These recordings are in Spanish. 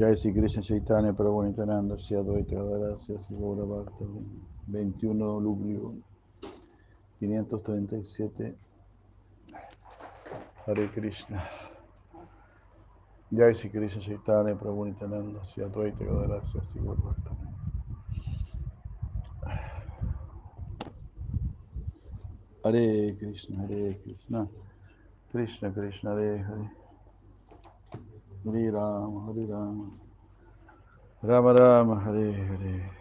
Jai Sri Krishna Chaitanya Prabhu Nityananda Sri Advaita Gadara Sri Gaura Bhakta 21 Luglio 537 Hare Krishna. Jai Sri Krishna Chaitanya Prabhu Nityananda Sri Advaita Gadara Sri Gaura Bhakta Hare Krishna Hare Krishna. Krishna Krishna Hare Hare Hare Rama Hare Rama. Rama Rama Hare Hare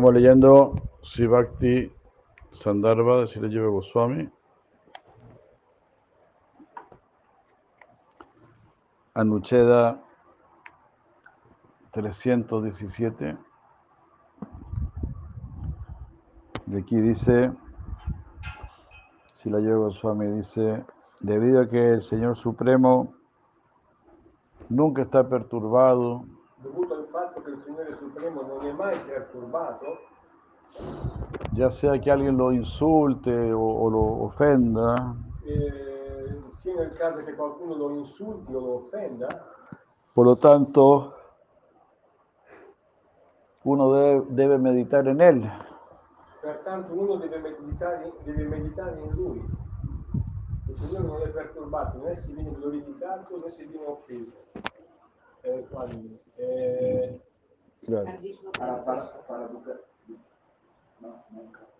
Estamos leyendo Srivakti Sandarbha de Sri Jiva Goswami. Anucheda 317. De aquí dice, si la Yoga Goswami dice, debido a que el Señor Supremo nunca está perturbado, fatto che il Signore Supremo non è mai perturbato, ya sea que alguien lo insulte o, o lo ofenda, eh, sia nel caso che qualcuno lo insulti o lo offenda, por lo tanto, uno debe, debe meditar en Él. pertanto uno deve meditare, deve meditare in Lui. Il Signore non è perturbato, né si viene glorificato né si viene offeso. Eh, quando, eh, Claro. Para, para, para educar. No, nunca.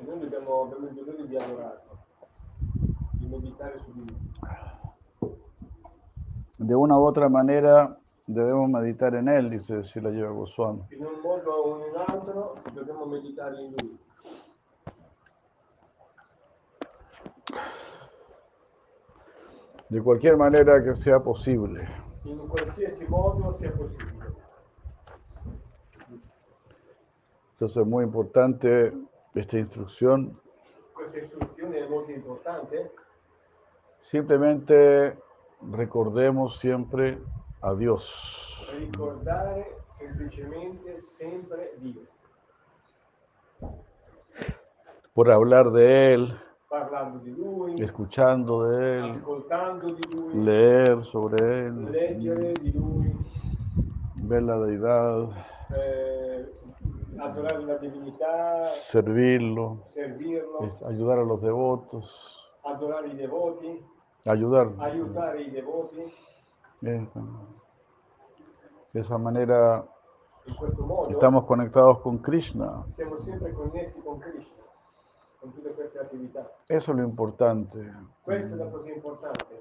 e noi dobbiamo, abbiamo il dovere di adorarlo, di meditare su di Lui. De una u otra manera debemos meditar en Él, dice Sila Goswami. In un modo o in un altro dobbiamo meditare in Lui. De cualquier manera que sea posible. in qualsiasi modo sia possibile. Entonces es muy importante esta instrucción. Questa istruzione è molto importante. Simplemente recordemos siempre a Dios. Ricordare semplicemente sempre Dio, Por hablar de Él, di Lui, escuchando de Él, di Lui, leer sobre Él, di Lui, ver la deidad, eh, adorare la divinità, servirlo, servirlo, es- ayudar a los devotos, adorare i devoti, ayudar. De esa manera modo estamos conectados con Krishna. siamo sempre connessi con Krishna, con tutte queste attività. Eso es lo importante. Questa è la cosa importante.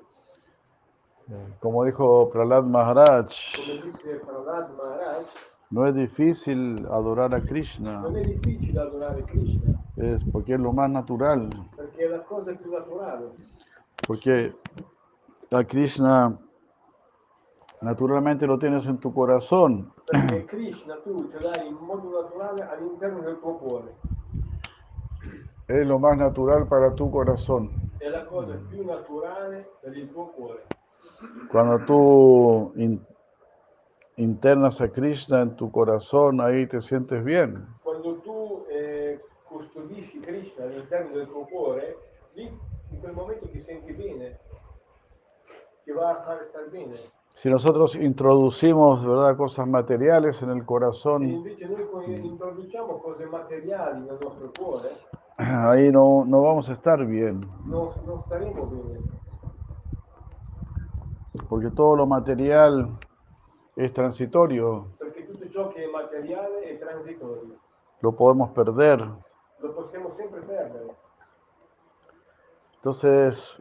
Eh, Como dijo Prahlad Maharaj, Come disse Prahlad Maharaj, no es difícil adorar a Krishna, non è difficile adorare Krishna, es porque es lo más natural, perché è la cosa più naturale. porque a Krishna naturalmente lo tienes en tu corazón, Perché Krishna tu ce l'hai in modo naturale all'interno del tuo cuore. es lo más natural para tu corazón. È la cosa più naturale per il tuo cuore. Cuando tú internas a Krishna en tu corazón, ahí te sientes bien. Quando tu eh, custodisci Krishna all'interno del tuo cuore, lì in quel momento ti senti bene, ti va a fare star bene. Si nosotros introducimos ¿verdad? cosas materiales en el corazón, invece noi co- introduciamo cose materiali nel nostro cuore, ahí no, no vamos a estar bien, non, non staremo bene. porque todo lo material es transitorio, Perché tutto ciò che è materiale è transitorio. lo podemos perder. Lo possiamo sempre perdere. Entonces,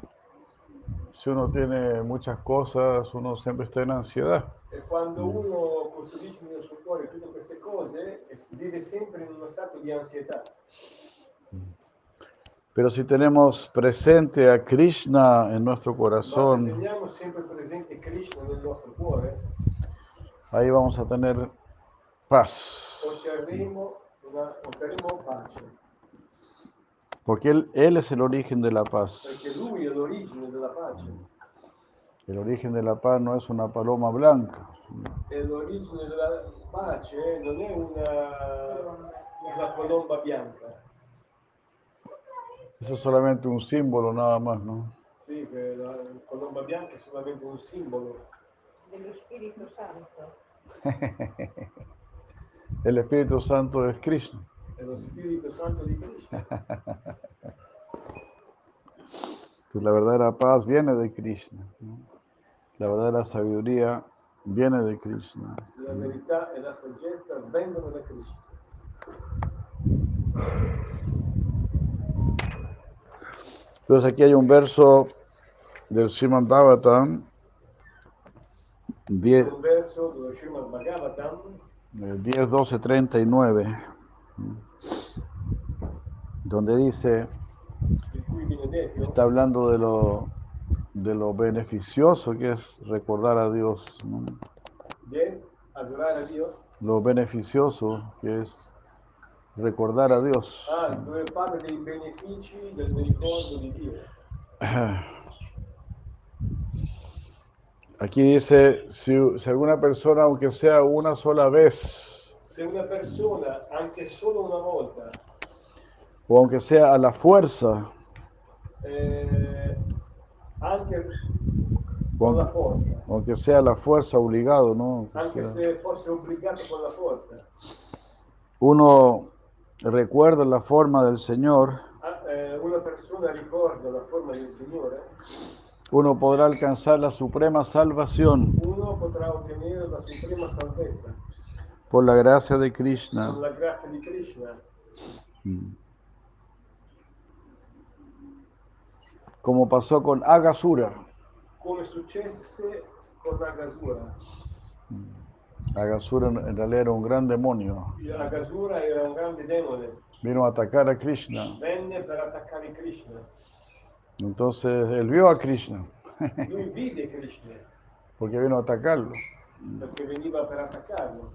si uno tiene muchas cosas, uno siempre está en ansiedad. E quando uno custodisce nel suo cuore tutte queste cose, vive sempre in uno stato di ansietà. Pero si tenemos presente a Krishna en nuestro corazón, sempre presente Krishna nel nostro cuore, ahí vamos a tener paz. una, Porque él, él es el origen de la paz. El origen de la paz no es una paloma blanca. e l'origine della pace non è una, una colomba bianca, Eso es solamente un símbolo nada más, ¿no? sì, che la colomba bianca è solamente un simbolo, dello Spirito Santo. El Espíritu Santo es Krishna. è lo Spirito Santo di Krishna. Pues la verdadera paz viene de Krishna. ¿no? La verdadera sabiduría viene de Krishna. La verità e la saggezza vengono da Krishna. Entonces aquí hay un verso del Srimad Bhagavatam, 10, Un verso dello Srimad Bhagavatam, eh, 10, 12, 39, donde dice, está hablando de lo, de lo beneficioso que es recordar a Dios, ¿no? di adorare a Dio, lo beneficioso que es recordar a Dios. ah, dove parla dei benefici del ricordo di Dio. Aquí dice, si, si alguna persona, aunque sea una sola vez, Se una persona, anche solo una volta, o aunque sea a la fuerza, eh, anche con la forza, aunque sea a la fuerza obligado, ¿no? O anche sea, se fosse obbligato con la forza, uno recuerda la forma del Señor, ah, eh, una persona ricorda la forma del Signore, uno podrá alcanzar la suprema salvación uno potrà ottenere la suprema salvezza por la gracia de Krishna. con la grazia di Krishna, Mm. Como pasó con Agasura. come successe con Agasura. Agasura en realidad era un gran demonio. Agasura era un grande demone, Vino a atacar a Krishna. venne per attaccare Krishna. Entonces él vio a Krishna porque vino a atacarlo. perché veniva per attaccarlo.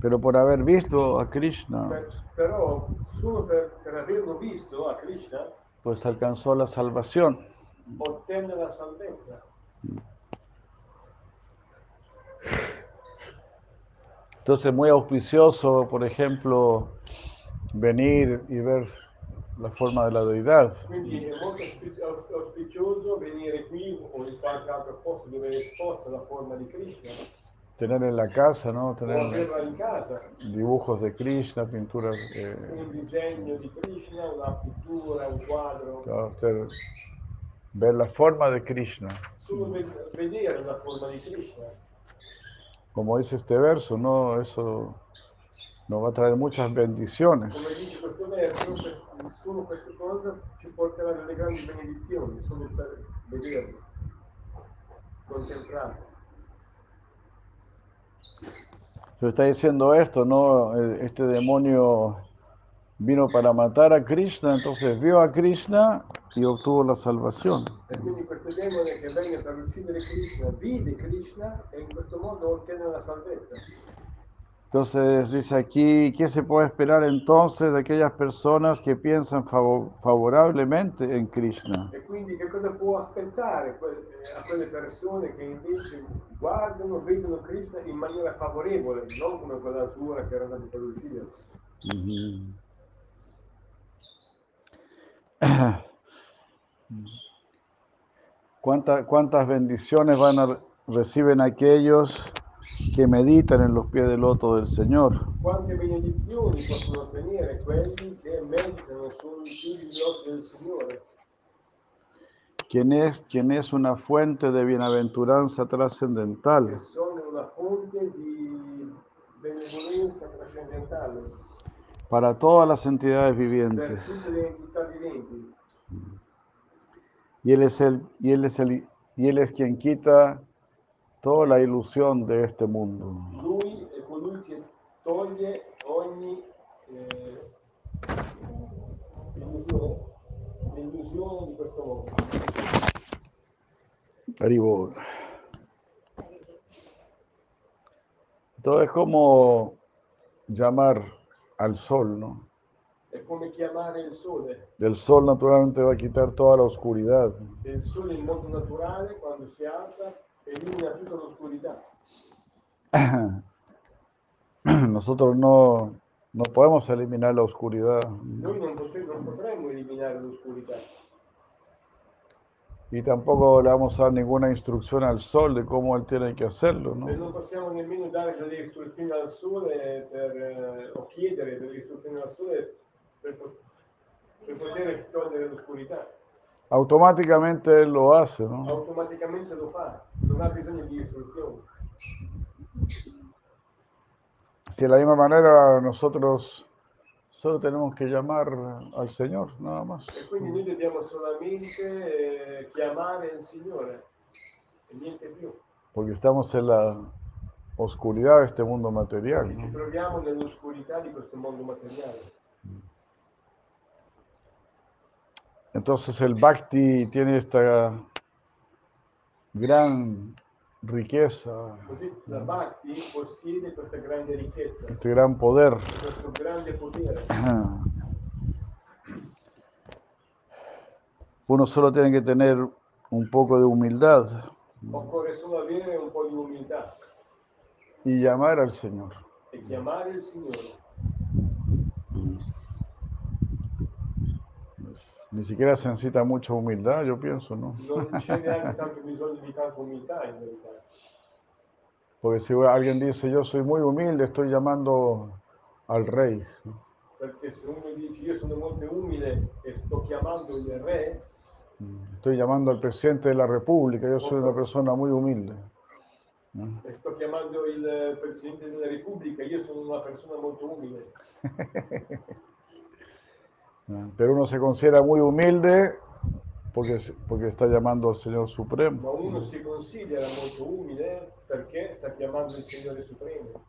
Pero por haber visto a Krishna, Per- però solo per averlo visto a Krishna pues alcanzó la salvación. ottenne la salvezza. Entonces muy auspicioso, por ejemplo, venir y ver la forma de la deidad. Quindi è molto auspi- aus- auspicioso venire qui o in qualche altro posto dove è esposta la forma di Krishna, Tener en la casa, ¿no? Tener dibujos de Krishna, pinturas. eh, un disegno di Krishna, una pittura, un quadro, claro, usted ver la forma de Krishna. solo ve- vedere la forma di Krishna. Como dice este verso, ¿no? Eso nos va a traer muchas bendiciones. Dice verso, solo queste cose ci porterà delle grandi benedizioni, solo per vederlo, contemplarlo. Se está diciendo esto, ¿no? Este demonio vino para matar a Krishna, entonces vio a Krishna y obtuvo la salvación. Krishna vide Krishna e in questo modo ottenne la salvezza. Entonces dice aquí, ¿qué se puede esperar entonces de aquellas personas que piensan favo- favorablemente en Krishna? E quindi che cosa può aspettare que- a quelle persone che invece guardano, vedono Krishna in maniera favorevole, non come quella sua che era andata per ucciderlo. Ujú. ¿Cuánta- ¿Cuántas bendiciones van a, reciben aquellos que meditan en los pies del loto del Señor? Quien es, quien es una fuente de bienaventuranza trascendental para todas las entidades vivientes. Y él es el, y él es el, y él es quien quita toda la ilusión de este mundo. Lui è colui che toglie ogni eh, illusione, illusione di questo mondo. Haribol. Entonces, como llamar al sol, ¿no? È come chiamare il sole. El sol naturalmente va a quitar toda la oscuridad. E il sole in modo naturale, quando si alza, elimina tutta l'oscurità. Nosotros no, no podemos eliminar la oscuridad Noi non, non potremmo eliminare l'oscurità y tampoco le vamos a dar ninguna instrucción al sol de cómo él tiene que hacerlo, ¿no? e non possiamo nemmeno dare delle istruzioni al sole per, eh, o chiedere delle istruzioni al sole per, per poter togliere l'oscurità. Automáticamente él lo hace, ¿no? Automaticamente lo fa, non ha bisogno di istruzioni. Si de la misma manera nosotros solo tenemos que llamar al Señor, nada más. E quindi noi dobbiamo solamente eh, chiamare il Signore e niente più. Porque estamos en la oscuridad de este mundo material. Ci ¿no? troviamo nell'oscurità di questo mondo materiale. Entonces el Bhakti tiene esta gran riqueza, Così la Bhakti possiede questa grande ricchezza, este gran poder. potere. Uno solo tiene que tener un poco de humildad Occorre solo avere un po' di umiltà y llamar al Señor. e chiamare il Signore. Ni siquiera se necesita mucha humildad, yo pienso, ¿no? Porque si alguien dice, yo soy muy humilde, estoy llamando al rey. Perché se uno dice io sono molto umile e sto chiamando il re, Estoy llamando al presidente de la República, yo soy una persona muy humilde. ¿no? e sto chiamando il Presidente della Repubblica, io sono una persona molto umile. Pero uno se considera muy humilde porque, porque está llamando al Señor Ma Supremo. uno si considera molto umile perché sta chiamando il Signore Supremo.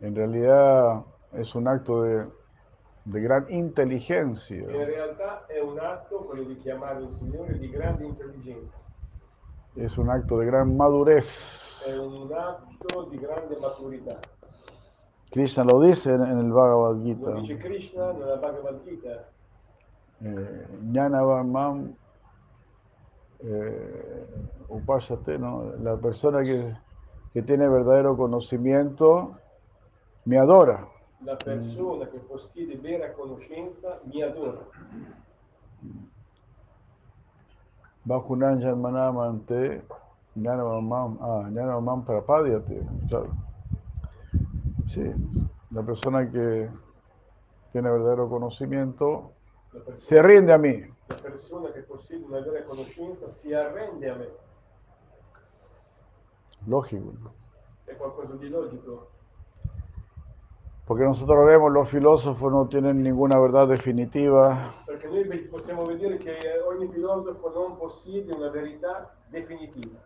En realidad es un acto de, de gran inteligencia. In realtà è un atto, quello di chiamare il Signore, di grande intelligenza. Es un acto de gran madurez. È un atto di grande maturità. Krishna lo dice en, en el Bhagavad Lo Gita. dice Krishna nella Bhagavad Gita. Eh, Jnanavamam eh, ¿no? La persona que, que tiene verdadero conocimiento me adora. La persona che possiede vera conoscenza mi adora. Bajunan Janmanamante Jnanavamam, ah, Jnanavamam Prapadyate, claro. Sí, la persona que tiene verdadero conocimiento se rinde a mí. la persona che possiede una vera conoscenza si arrende a me. Lógico. ¿no? È qualcosa di logico. Porque nosotros vemos, los filósofos no tienen ninguna verdad definitiva, Perché noi ve- possiamo vedere che ogni filosofo non possiede una verità definitiva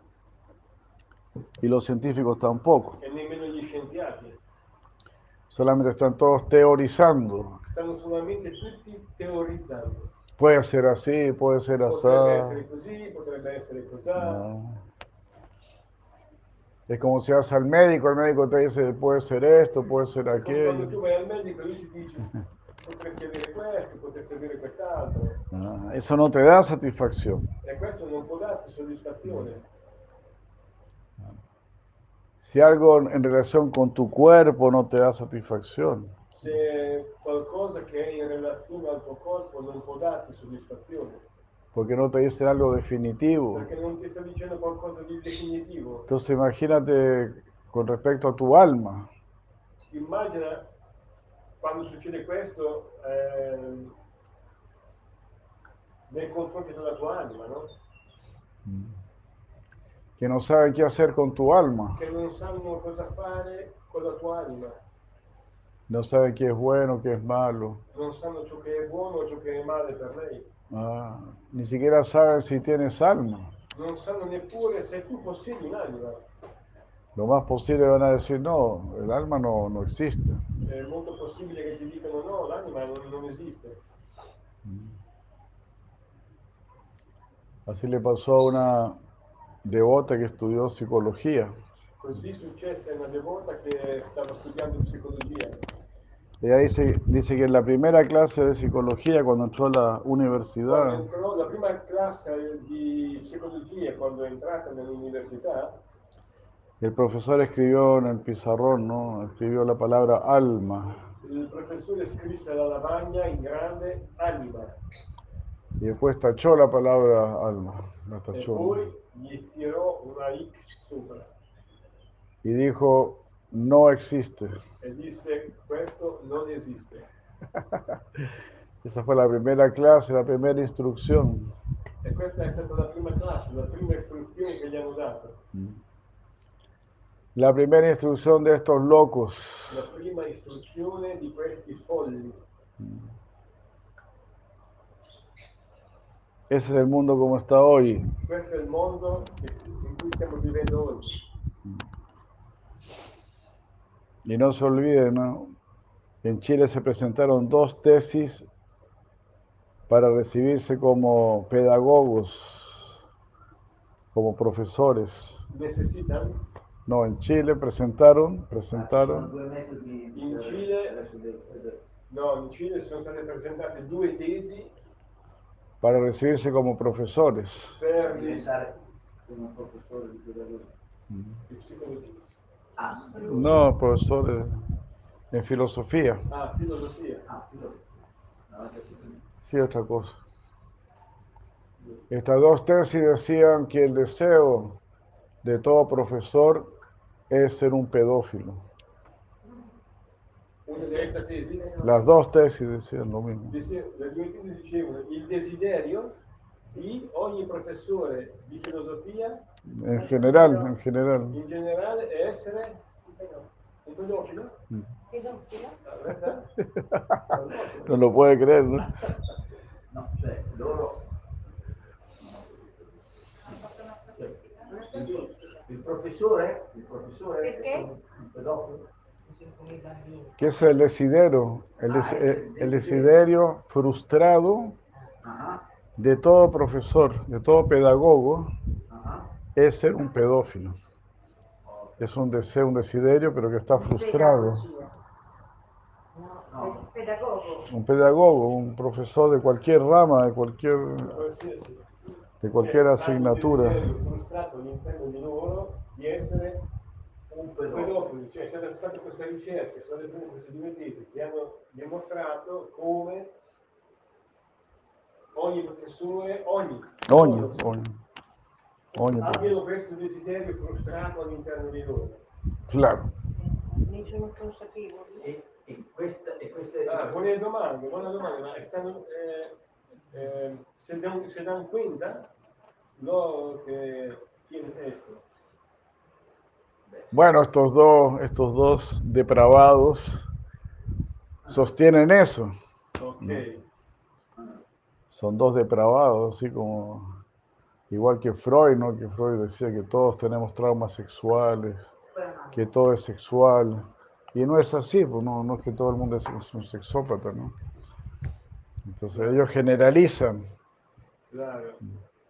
y los científicos tampoco. e nemmeno gli scienziati. Solamente están todos teorizando. Stanno solamente tutti teorizzando. Puede ser así, puede ser así. No. Es como si vas al médico, el médico te dice, puede ser esto, puede ser Come Quando tu aquello. vai al medico lui ti dice potresti avere questo, potresti avere quest'altro. Ah, Eso no te da satisfacción. E questo non può darti soddisfazione. Si algo en relación con tu cuerpo no te da satisfacción, Se qualcosa che è in relazione al tuo corpo non può darti soddisfazione, porque no te dicen algo definitivo. perché non ti sta dicendo qualcosa di definitivo. Entonces imagínate con respecto a tu alma. Immagina quando succede questo ehm, nei confronti della tua anima, no? Que no sabe qué hacer con tu alma, Che non sanno cosa fare con la tua anima, no sabe qué es bueno, qué es malo, non sanno ciò che è buono o ciò che è male per lei, Ah, ni siquiera saben si tienes alma. non sanno neppure se tu possiedi un'anima. Lo más posible van a decir, no, el alma no, no existe. È molto possibile che ti dicano no, l'anima non, non esiste. Así le pasó a una devota que estudió psicología. Così successe a una devota che stava studiando psicologia. Ella dice, dice que en la primera clase de psicología, cuando entró a la universidad, entrò la prima classe di psicologia, quando è entrata nell'università, el profesor escribió en el pizarrón, ¿no? Escribió la palabra alma. il professore scrisse alla lavagna in grande anima Y después tachó la palabra alma. La tachó. Y dijo, no existe. e disse questo non esiste. Esa fue la primera clase, la primera instrucción. E è stata la prima classe, la prima istruzione che gli hanno dato. La primera instrucción de estos locos. La prima istruzione di questi folli. Ese es el mundo como está hoy. Questo è il mondo che- in cui stiamo vivendo oggi. Y no se olviden, ¿no? En Chile se presentaron dos tesis para recibirse como pedagogos, como profesores. Necessitano No, en Chile presentaron, presentaron devo vedere. No, in Cile sono state presentate due tesi para recibirse como profesores. No, profesores en filosofía. Ah, filosofia. Ah, capito. Sí, otra cosa. Estas dos tesis decían que el deseo de todo profesor es ser un pedófilo. Las dos tesis decían lo mismo. le due tesi dicevano il desiderio di ogni professore di filosofia En general, en general. in generale è essere un pedofilo. Pedofilo? La verità? No lo puede creer, ¿no? No, cioè loro... Il, professore, il professore Perché? è un pedofilo. ¿Qué es el desiderio? El, des- eh, el desiderio frustrado Ah, de todo profesor, de todo pedagogo, ah, ah. es ser un pedófilo. Es un deseo, un desiderio, pero que está frustrado. Un pedagogo, un profesor de cualquier rama, de cualquier, de cualquier Hanno asignatura. Un pedofilo, cioè sono state fatte queste ricerche, sono state fatte queste due tesi che hanno dimostrato come ogni professore, ogni, Ogni, ogni, ogni abbiano questo desiderio frustrato all'interno di loro. Claro. Ne sono consapevoli. E, e questa, e queste... Ah, buona domanda, buona domanda, ma stanno, eh, eh, se, dan, se dan cuenta lo que tiene esto. Bueno, estos dos, estos dos depravados sostienen eso. Son dos depravados, así como igual que Freud, ¿no? Que Freud decía que todos tenemos traumas sexuales, que todo es sexual. Y no es así, pues no, no es que todo el mundo es, es un sexópata, ¿no? Entonces ellos generalizan claro.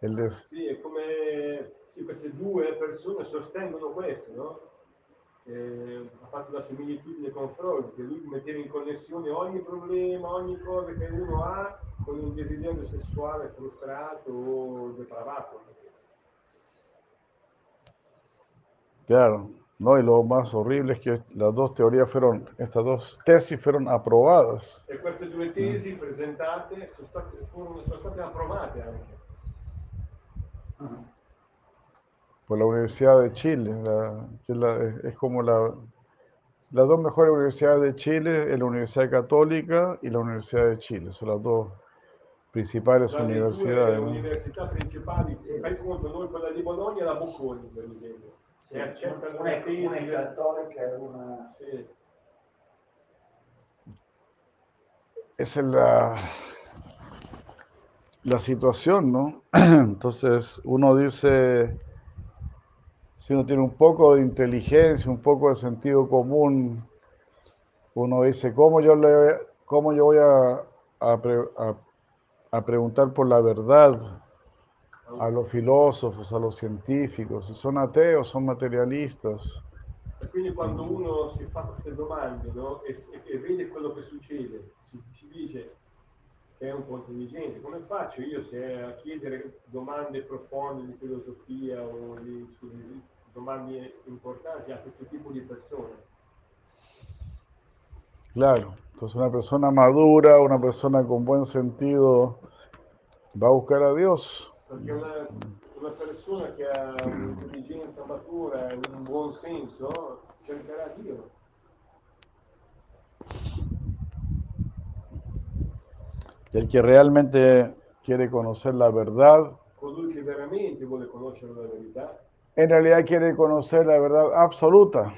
el des- è come sì, queste due persone sostengono questo, no? Eh, ha fatto la similitudine con Freud, che lui metteva in connessione ogni problema, ogni cosa che uno ha con un desiderio sessuale frustrato o depravato. Claro, ¿no? Y lo más horrible es que las dos teorías fueron, estas dos tesis fueron aprobadas E queste due tesi presentate sono state, furono- sono state approvate anche. Ah, por la Universidad de Chile, la- que es, la- es- como la, las dos mejores universidades de Chile, es la Universidad Católica y la Universidad de Chile, son las dos principales due universidades. ¿no? università principali, fai conto, noi quella di Bologna e la Bocconi, per esempio, sì, che accettano una tesi. una è cattolica e una... Sì. Esa es la, la situación, ¿no? Entonces uno dice, si uno tiene un poco de inteligencia, un poco de sentido común, uno dice, ¿cómo yo, le, cómo yo voy a, a pre- a- a preguntar por la verdad a los filósofos, a los científicos. Si son ateos, son materialistas. E quindi quando uno si fa queste domande no, e, e vede quello che succede, si, si dice che è un po' intelligente, come faccio io se a chiedere domande profonde di filosofia o di, di domande importanti a questo tipo di persone? Claro, entonces una persona madura, una persona con buen sentido, va a buscar a Dios. Perché una, una persona che ha un'intelligenza matura e un buon senso cercherà Dio. Y el que realmente quiere conocer la verdad, Colui che veramente vuole conoscere la verità, en realidad quiere conocer la verdad absoluta.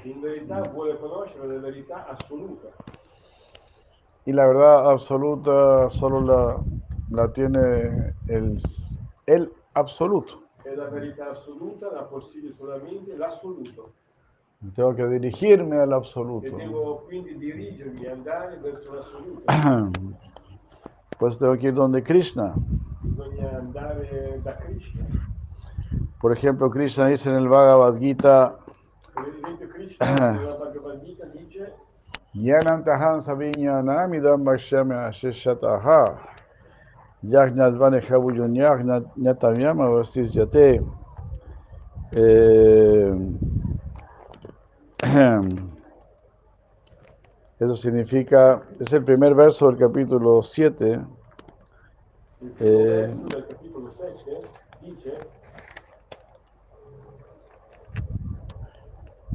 Y la verdad absoluta solo la, la tiene el, el absoluto. E. Tengo que dirigirme al E absoluto. verso l'assoluto. Pues tengo que ir donde Krishna. Bisogna andare da Krishna. Por ejemplo, Krishna dice en el Bhagavad Gita, Yanantahan savinyanamidam bhashyame vasis yate. Eh, Eso significa, es el primer verso del capítulo 7. il primo Eh. verso del capitolo 7 dice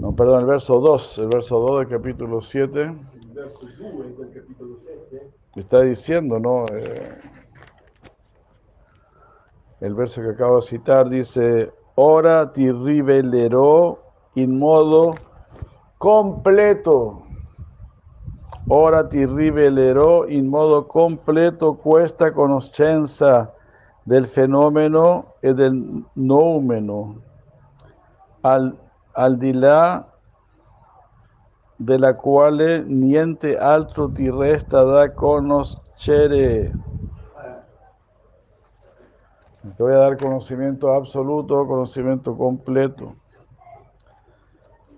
No, perdón, el verso 2, el verso 2 del capítulo 7. il verso 2 del capitolo 7 Está diciendo, ¿no? Eh, el verso que acabo de citar dice, ora ti rivelerò in modo completo. Ora ti rivelerò in modo completo questa conoscenza del fenomeno e del noumeno, al, al di là della quale niente altro ti resta da conoscere. Te voy a dar conocimiento absoluto, conocimiento completo.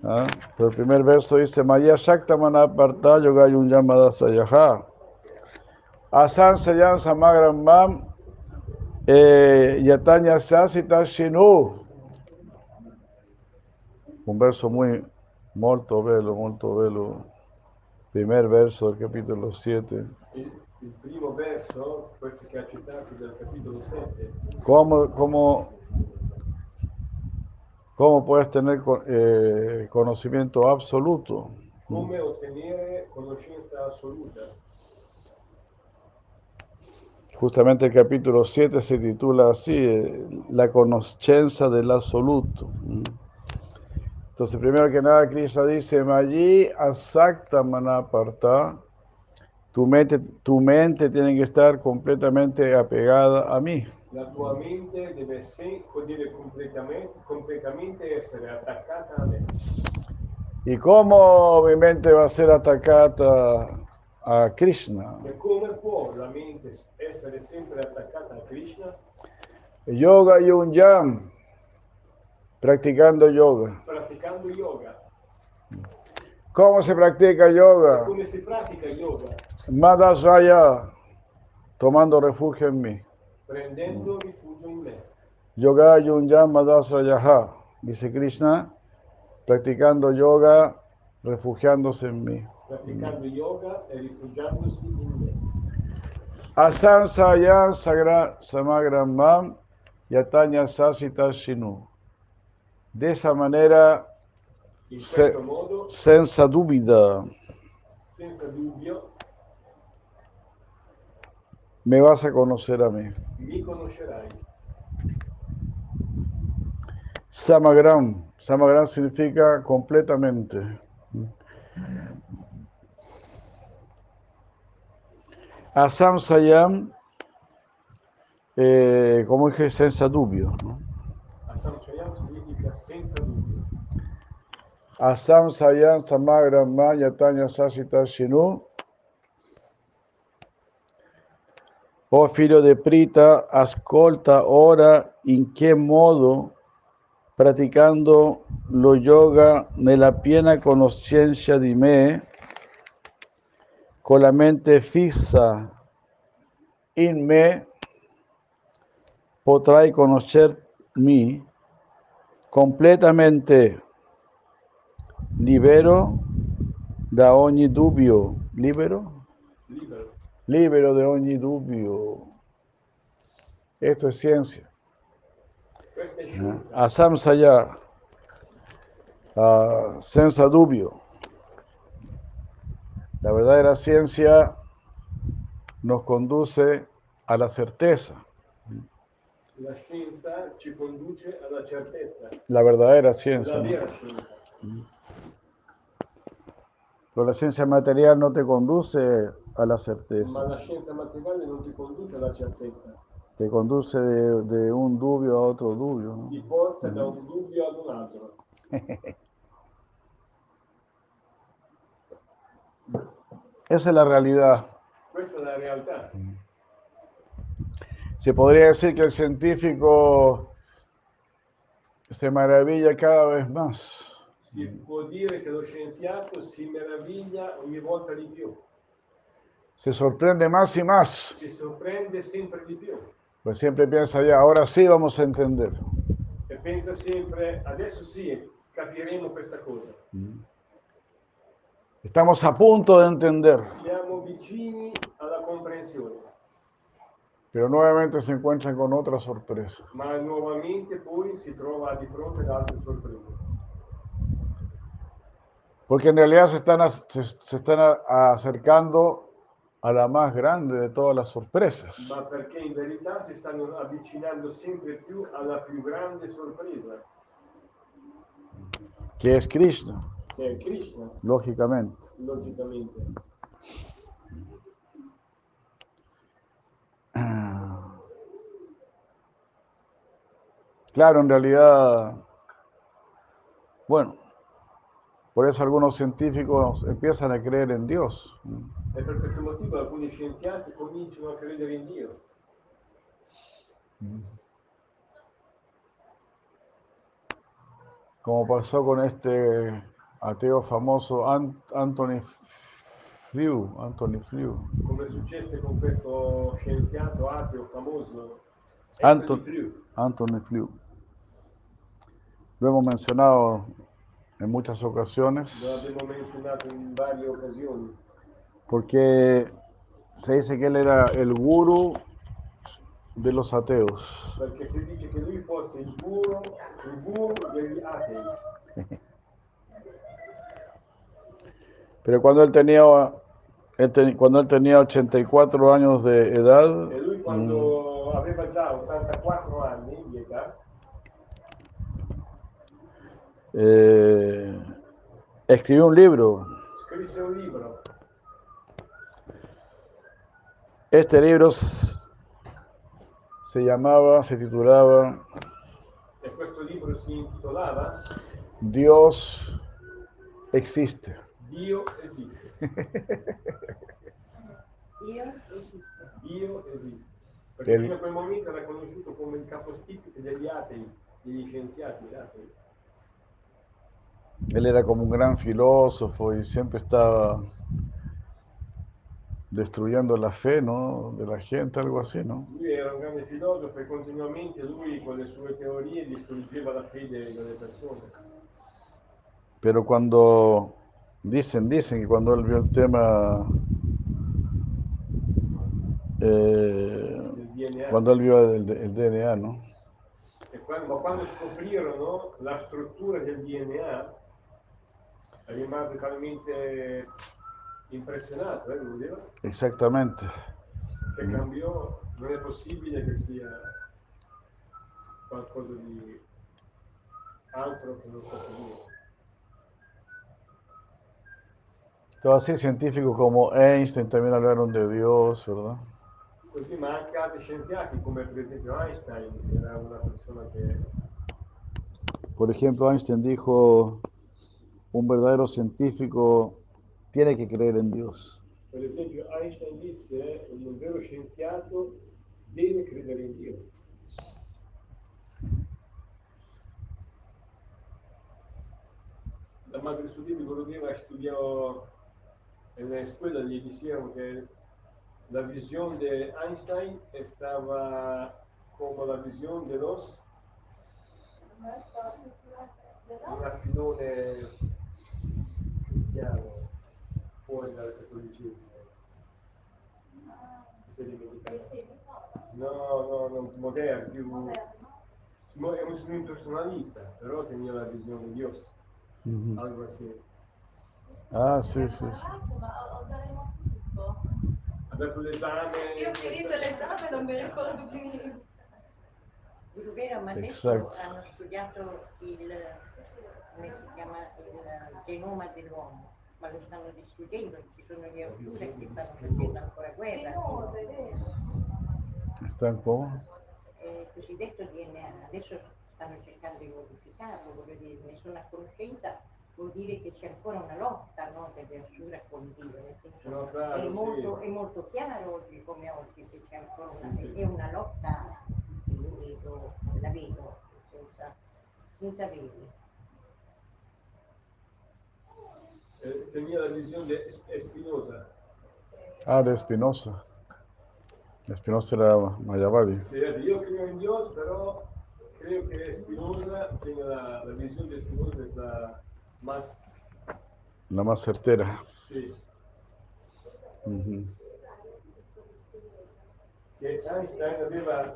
¿Ah? Pero el primer verso dice, Maya Shakta Manaparta Yoga Yunyamada Sayaha. Asan Sayan Samagram Mam eh, Yatanya Sasita Shinu. Un verso muy molto bello, molto bello. Primer verso del capítulo 7. il, primo verso questo che ha citato del capitolo 7 ¿Cómo, cómo, cómo puedes tener eh, conocimiento absoluto? come ottenere conoscenza assoluta Justamente el capítulo 7 se titula así, eh, La conoscenza del absoluto. Entonces, primero que nada, Krishna dice, Mayi asakta manaparta, tu mente, tu mente tiene que estar completamente apegada a mí. la tua mente deve, se- deve completamente, completamente essere attaccata a me ¿Y cómo mi mente va a ser atacada a Krishna? e come può la mente essere sempre attaccata a Krishna Yoga Yunyam, practicando yoga. praticando yoga ¿Cómo se practica yoga? come si pratica yoga Madhasraya, tomando refugio en mí. prendendo rifugio in me Yoga Yunyam Madhasrayaha, dice Krishna, practicando yoga, refugiándose en mí. praticando yoga e rifugiandosi in me Asan Sayan Sagra Samagram Mam Yatanya Sasita Shinu. De esa manera, Se- modo senza dubbio me vas a conocer a mí. mi conoscerai Samagram. Samagram significa completamente. Asam Sayam, eh, como dije, senza dubbio. ¿no? Asamchayam significa senza dubbio Asam Sayam Samagram Yatanya Sasita Shinu. Oh figlio di Prita, ascolta ora in che modo, praticando lo yoga nella piena conoscenza di me, con la mente fissa in me, potrai conoscermi completamente libero da ogni dubbio. Libero? libero. libero de ogni dubbio. Esto es ciencia. Questa è scienza. A samsaya, ah, senza dubbio. La verdadera ciencia nos conduce a la certeza. La scienza ci conduce alla certezza, La verdadera la ciencia. scienza. Pero la ciencia material no te conduce a la Ma certeza. la scienza materiale non ti conduce alla certezza, Te conduce de, de un dubbio a otro dubbio. ¿no? ti porta da un dubbio ad un altro. Esa es la realidad. Questa è la realtà. Se podría decir que el científico se maravilla cada vez más. Si può dire che lo scienziato si meraviglia ogni volta di più, Se sorprende más y más. si sorprende sempre di più Pues siempre piensa ya, ahora sí vamos a entender. e pensa sempre adesso sì capiremo questa cosa. Estamos a punto de entender, Siamo vicini alla comprensione, pero nuevamente se encuentran con otra sorpresa. ma nuovamente poi si trova di fronte ad altre sorprese. Porque en realidad se están, se, se están acercando a la más grande de todas las sorpresas, ma perché in verità si stanno avvicinando sempre più alla più grande sorpresa, que es Krishna, Krishna, lógicamente. Claro, en realidad, bueno, por eso algunos científicos empiezan a creer en Dios. E per questo motivo alcuni scienziati cominciano a credere in Dio, como pasó con este ateo famoso An- Anthony Flew, Anthony Flew. come successe con questo scienziato ateo famoso Anton- Anthony Flew. Anthony Flew. Lo hemos mencionado en muchas ocasiones Lo porque se dice que él era el gurú de los ateos. dice guru, guru. Pero cuando él tenía, él cuando él tenía 84 años de edad, già 84 anni di età, eh, escribió un libro. un libro. Este libro se llamaba, se titulaba E questo libro si intitolava Dios existe. Dio esiste. Dio esiste. Perché fino a quel momento era conosciuto come il capostipite degli atei, degli scienziati atei. Él era como un gran filósofo y siempre estaba destruyendo la fe, ¿no? De la gente, algo así, ¿no? Lui era un grande filosofo e continuamente lui con le sue teorie distruggeva la fede delle persone. Pero cuando dicen, dicen que cuando él vio el tema, eh, cuando él vio el, el DNA, ¿no? E quando, ma quando scoprirono la struttura del DNA, rimase talmente impressionato, eh, devo dire, Exactamente. che cambiò, non è possibile che sia qualcosa di altro che non lui. Todo así, científicos como Einstein también hablaron de Dios, ¿verdad? Così, ma anche altri scienziati, come per esempio Einstein, era una persona che Por ejemplo, Einstein dijo, un verdadero científico tiene que creer en Dios. Per esempio Einstein disse un vero scienziato deve credere in Dio. La madre su Dio Gurudev estudió en la escuela le dijeron que la visión de Einstein estaba como la visión de los cristiano fuori dal cattolicesimo. No, no, no, moderno, più... Mo- È un un personalista, però tenía la visione di Dio, Ujú. algo así. Ah. Ma già rimosso tutto. Ha dato l'esame... Io ho finito l'esame non mi ricordo più niente. Ha detto Esatto. hanno studiato il, come si chiama, il genoma dell'uomo, ma lo stanno distruggendo, ci sono gli autori che stanno facendo ancora guerra. Spinoza, è vero. ¿Están cómo? Eh, Il cosiddetto DNA, adesso stanno cercando di modificarlo, voglio dire, ne sono a conoscenza, vuol dire che c'è ancora una lotta no, per riuscire a convivere, nel senso, No, claro, è, molto, sì. è molto chiaro oggi come oggi che c'è ancora una, Sì, sì. è una lotta che io vedo, la vedo senza, senza vedi. Eh, tenía la visión de Espinosa. Ah, de Espinosa. Espinosa era Mayavadi. Sí, yo creo en Dios, pero creo que tiene la, la visión de Spinoza es la más, La más certera. sí, Ujú. Che Einstein aveva,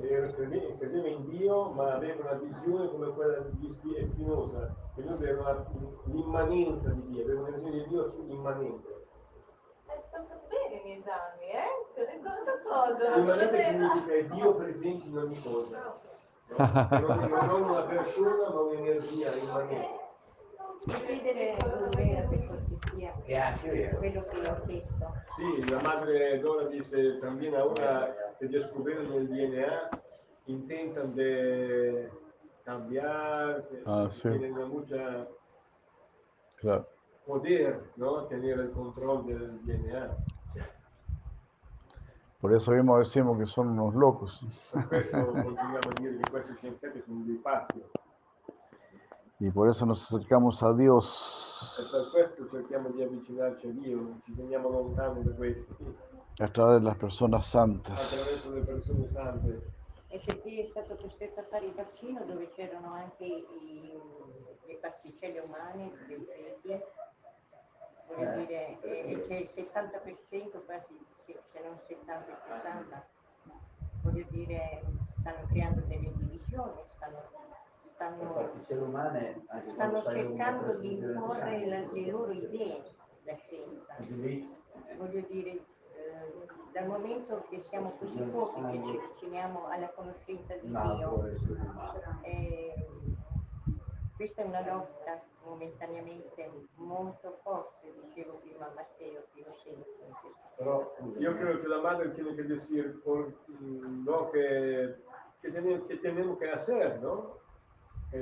eh, crede- credeva in Dio, ma aveva una visione come quella di Spi- Spinoza. Spinoza una- l'immanenza di Dio, aveva una visione di Dio sull'immanente. Hai ascoltato bene i miei esami, eh? Si è ricordato tutto. L'immanente significa Dio presente in ogni cosa. no? Non, non una persona, ma un'energia immanente. Devo quello che ho. Sí, la madre Dora dice también ahora que descubrieron el DNA, intentan de cambiar, Ah, sí. tienen mucha Claro. poder, ¿no? Tener el control del DNA. Por eso mismo decimos que son unos locos. Per questo continuiamo a dire che questi scienziati sono dei pazzi Y por eso nos acercamos a Dios. E per questo cerchiamo di avvicinarci a Dio, ci teniamo lontano da questi, a través de las personas santas. attraverso le persone sante. E chi è stato costretto a fare il vaccino dove c'erano anche i- le particelle umane dei feti, voglio dire, e, c'è il 70%, quasi se non 70-60, voglio dire, stanno creando delle divisioni, stanno, Le stanno, umane anche stanno cercando di imporre la- le loro idee, la scienza. voglio dire, eh, dal momento che siamo così pochi che ci avviciniamo alla conoscenza di Dio, eh, questa è una lotta momentaneamente molto forte, dicevo prima a Matteo, che io sento Però Yo creo que la madre tiene que decir por, lo que, que, tenemos, que tenemos que hacer, ¿no?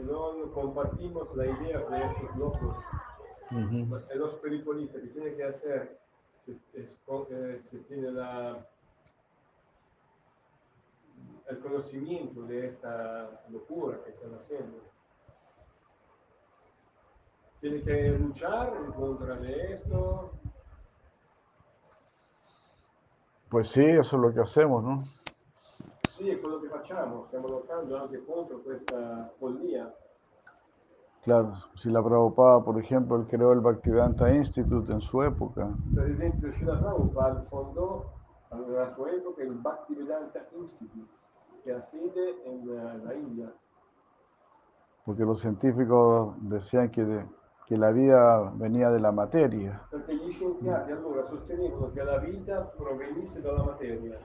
No compartimos la idea de estos locos, de los spiritualistas, que tiene que hacer si, es- eh, tiene la, el conocimiento de esta locura que están haciendo. Tiene que luchar en contra de esto, Pues sí, eso es lo que hacemos, ¿no? Sì, è quello che facciamo, stiamo lottando anche contro questa follia. Claro, si la Prabhupada, por ejemplo, él creó el Bhaktivedanta Institute en su época, Per esempio, Srila Prabhupada fondò nella sua epoca il Bhaktivedanta Institute, che ha sede eh, in India, porque los científicos decían que, que la vida venía de la materia. perché gli scienziati allora sostenevano che la vita provenisse dalla materia.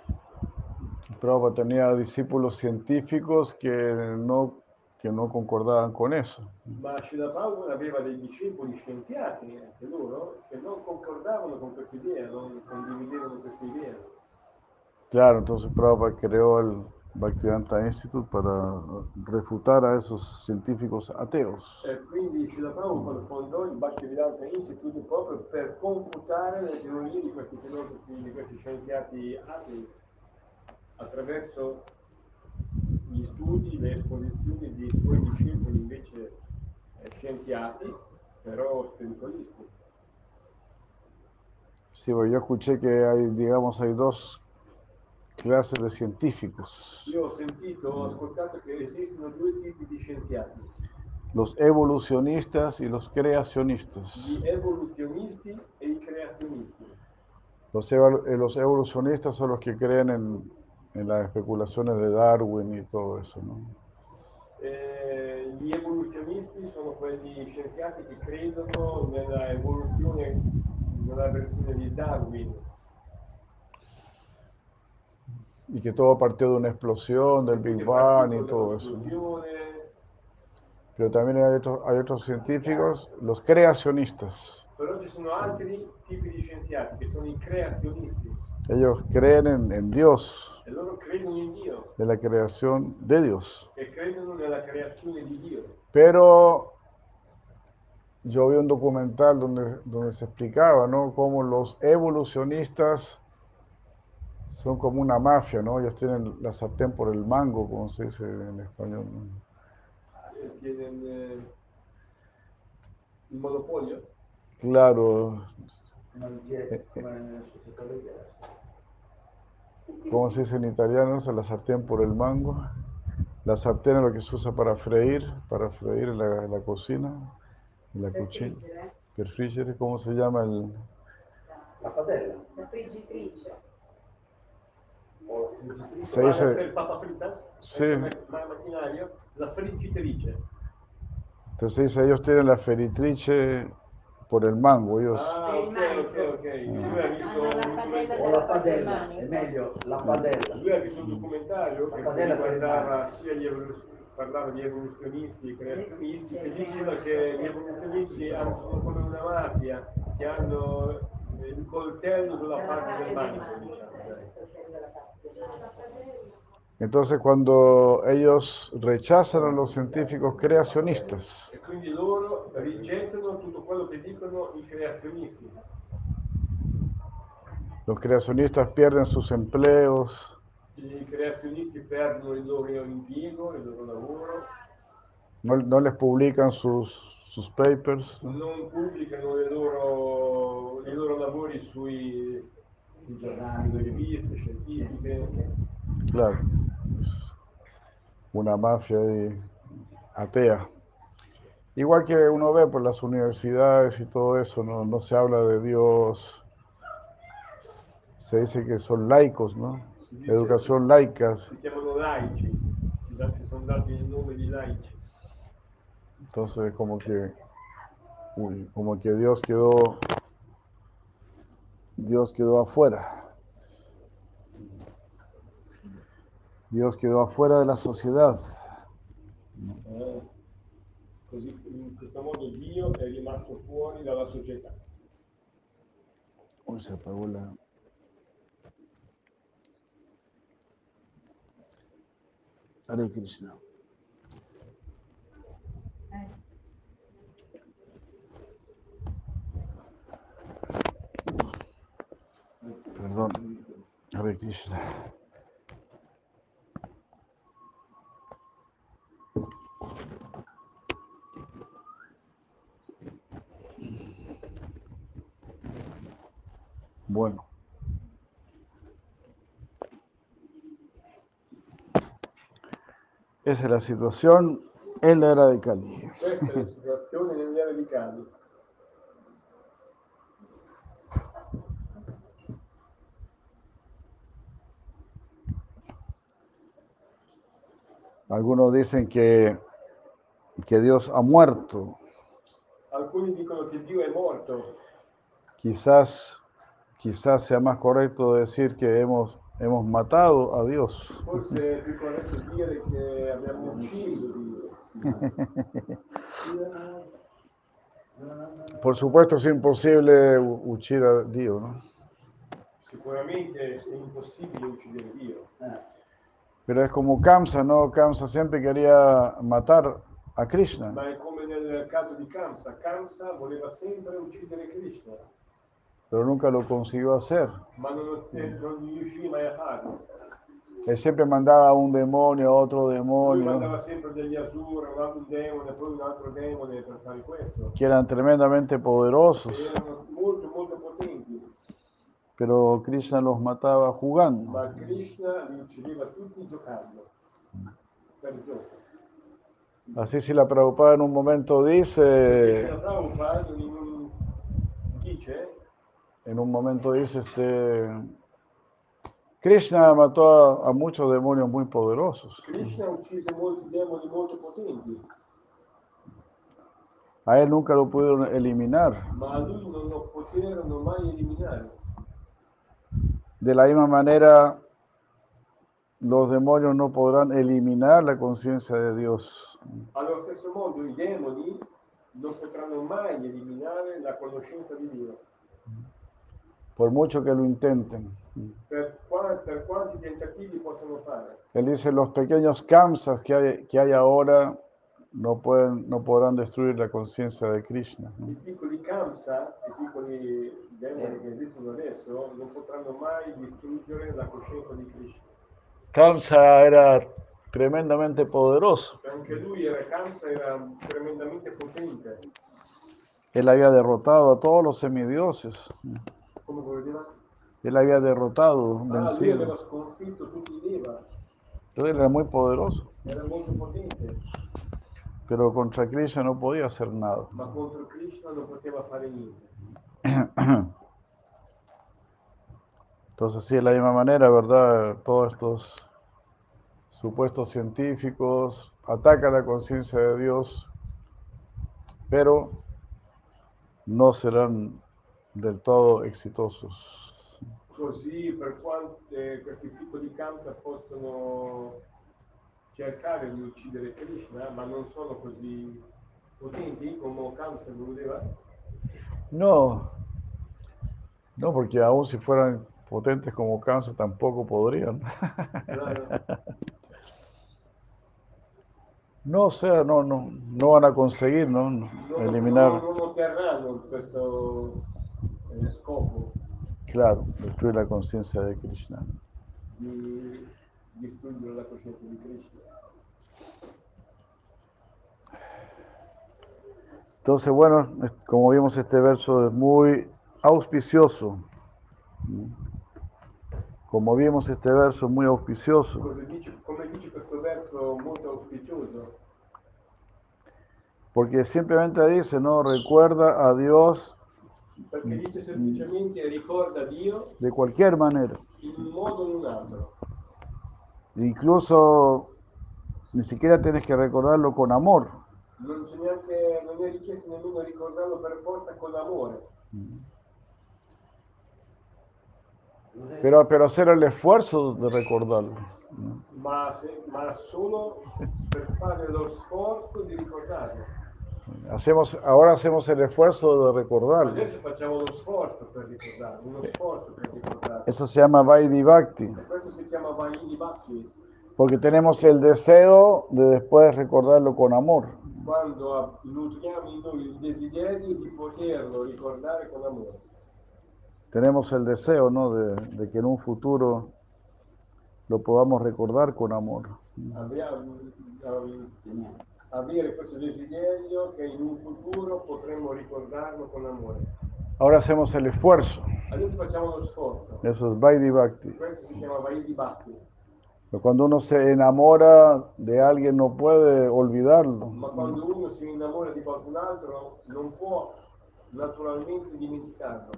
Prabhupada tenía discípulos científicos que no, que no concordaban con eso. Ma Srila Prabhupada aveva dei discepoli scienziati, anche loro, che non concordavano con questa idea, non condividevano questa idea. Claro, entonces Prabhupada creó el, Bhaktivedanta Institute para refutar a esos científicos ateos. E quindi Srila Prabhupada fondò il Bhaktivedanta Institute proprio per confutare le teorie di questi filosofi, di questi scienziati atei, attraverso gli studi, le esposizioni di suoi discepoli invece eh, scienziati, però spiritualisti. Sí, porque yo escuché que hay, digamos, hay dos clases de científicos. Io ho sentito, ho ascoltato che esistono due tipi di scienziati, Los evolucionistas y los creacionistas. gli evoluzionisti e i creazionisti. Los, eh, los evolucionistas son los que creen en, en las especulaciones de Darwin y todo eso, ¿no? Eh, gli evoluzionisti sono quegli scienziati che credono nella evoluzione, nella versione di Darwin, Y que todo partió de una explosión, del Big Bang y todo eso. Pero también hay otros, hay otros científicos, los creacionistas. però ci sono altri tipi di scienziati che sono i creazionisti Ellos creen en, en Dios, e en la creación de Dios. Pero yo vi un documental donde, donde se explicaba, ¿no? Cómo los evolucionistas son como una mafia, ¿no? Ellos tienen la sartén por el mango, como se dice en español. ¿no? Tienen eh, il monopolio Claro, ¿cómo se dice en italiano? eso? La sartén por el mango. La sartén es lo que se usa para freír, para freír en la, en la cocina, en la cuchilla. ¿cómo se llama el...? La padella. La friggitrice. La. Se dice- essere il Papa Fritas, Sì. il ma- macchinario, la friggitrice. Entonces dice, ellos tienen la feritrice por el mango, ellos... Ah, ok, ok, ok. Lui ha visto O documentario- la padella, è meglio la padella. lui ha visto un documentario La che riguardava sia gli evolu- parlava di evoluzionisti e creazionisti che dicono che gli evoluzionisti hanno- sono come una mafia che hanno il coltello sulla parte del manico, manico. diciamo. Entonces cuando ellos rechazan a los científicos creacionistas, los creacionistas pierden sus empleos, no, no les publican sus, sus papers, ¿no? non pubblicano le loro- i loro lavori sui, giornali, riviste scientifiche. Claro, una mafia ahí atea. Igual que uno ve por las universidades y todo eso, no, no se habla de Dios, se dice que son laicos, ¿no? Educación laica, entonces como que, uy, como que Dios quedó, Dios quedó afuera. Dios quedó afuera de la sociedad. Società. Uy, se. Hare Krishna. Perdón. Hare Krishna. Bueno. Esa es la situación en la era de Cali. Questa è la situazione nell'era di Cali. Algunos dicen que, que Dios ha muerto. Alcuni dicono che Dio è morto, Quizás, quizás sea más correcto decir que hemos, hemos matado a Dios. Por supuesto es imposible huir a Dios, ¿no? Sicuramente è impossibile uccidere Dio. Pero es como Kamsa, ¿no? Kamsa siempre quería matar a Krishna. Ma è come nel caso di Kamsa. Kamsa voleva sempre uccidere Krishna, pero nunca lo consiguió hacer. Él siempre mandaba a un demonio, a otro demonio, que eran tremendamente poderosos, pero Krishna los mataba jugando. Así si la Prabhupada en un momento dice, Krishna Prabhupada in un- dice en un momento dice, este, Krishna mató a, a muchos demonios muy poderosos. A él nunca lo pudieron eliminar. De la misma manera, los demonios no podrán eliminar la conciencia de Dios. Allo stesso modo i demoni non potranno mai eliminare la conoscenza di Dio, por mucho que lo intenten. per, qua- per quanti tentativi possono fare. Él dice, los pequeños kamsas que hay, que hay ahora no, pueden, no podrán destruir la conciencia de Krishna. ¿no? I piccoli Kamsa, i piccoli demoni che esistono adesso, non potranno mai distruggere la coscienza di Krishna. Kamsa era tremendamente poderoso. Anche lui era Kamsa, era tremendamente potente. Él había derrotado a todos los semidioses. Él había derrotado, Ah, vencido. Entonces él era muy poderoso. era molto potente, Pero contra Krishna no podía hacer nada. ma contro Krishna non poteva fare niente. Entonces, sí, de la misma manera, ¿verdad? Todos estos supuestos científicos atacan la conciencia de Dios, pero no serán del todo exitosos. Così per quanto eh, questi piccoli Kamsa possono cercare di uccidere Krishna, ma non sono così potenti come Kamsa voleva, No, no, porque aún si fueran potentes como cáncer tampoco podrían. No, o sea, no, no, no van a conseguir, ¿no? Eliminar, non, non otterranno claro, destruir la conciencia de Krishna. di distruggere la coscienza di Krishna. Entonces, bueno, como vimos este verso es muy auspicioso. Como vimos este verso es muy auspicioso, auspicioso? porque simplemente dice, ¿no? Recuerda a Dios Perché dice semplicemente ricorda Dio de cualquier manera. in un modo o in un altro. Incluso ni siquiera tienes que recordarlo con amor. Non, c'è neanche, non è richiesto nemmeno ricordarlo per forza con amore, Pero, pero hacer el esfuerzo de recordarlo. ma, se- ma solo per fare lo sforzo di ricordarlo. Hacemos, ahora hacemos el esfuerzo de ricordarlo. Eso se llama Vaidhi Bhakti, porque tenemos el deseo de después recordarlo con amor. poterlo ricordare con amore. Tenemos el deseo, ¿no? De, de que en un futuro lo podamos recordar con amor. Abbiamo, avere questo desiderio che in un futuro potremmo ricordarlo con amore. Ahora hacemos el esfuerzo. Eso es Vaidhi Bhakti. Pero Cuando uno se enamora de alguien no puede olvidarlo. Uno naturalmente dimenticarlo.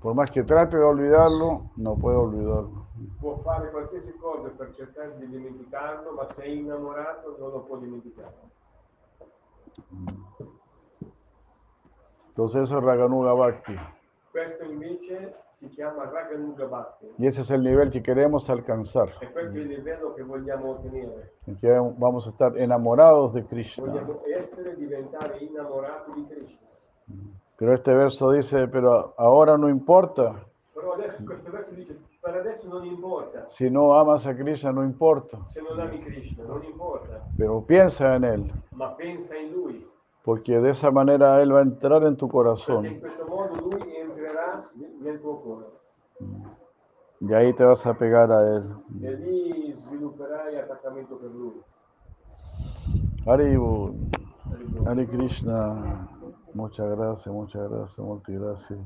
Por más que trate de olvidarlo, no puede olvidarlo. Può fare qualsiasi cosa per cercare di dimenticarlo, ma se è innamorato non lo può dimenticare. Entonces eso es Raganuga Bhakti. Questo invece si chiama Raganuga Bhakti. Y ese es el nivel que queremos alcanzar. E questo è il livello che vogliamo ottenere. En que vamos a estar enamorados de Krishna. Vogliamo essere, diventare innamorati di Krishna. Pero este verso dice, pero ahora no importa, Però adesso questo verso dice, Per adesso non importa. Si no amas a Krishna, no importa. Se non ami Krishna, non importa. Pero piensa en Él, Ma pensa in Lui. porque de esa manera Él va a entrar en tu corazón. questo modo Lui entrerà nel tuo cuore. Y ahí te vas a pegar a Él. E lì svilupperai attaccamento per Lui. Haribo, Hare Krishna, muchas gracias, muchas gracias, muchas gracias.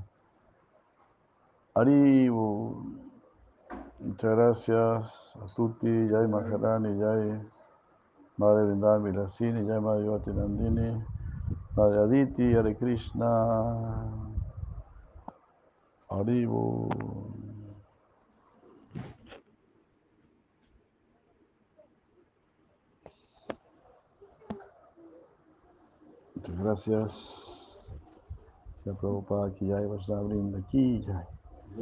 Haribo, muchas gracias a tutti, Jai Maharani, Jai Madre Vrindavan Vilasini, Jai Madre Yvati Nandini, Madre Aditi, Hare Krishna, Haribo. Muchas gracias. Se Prabhupada, aquí Jai Vaishnava Vrinda, aquí Jai.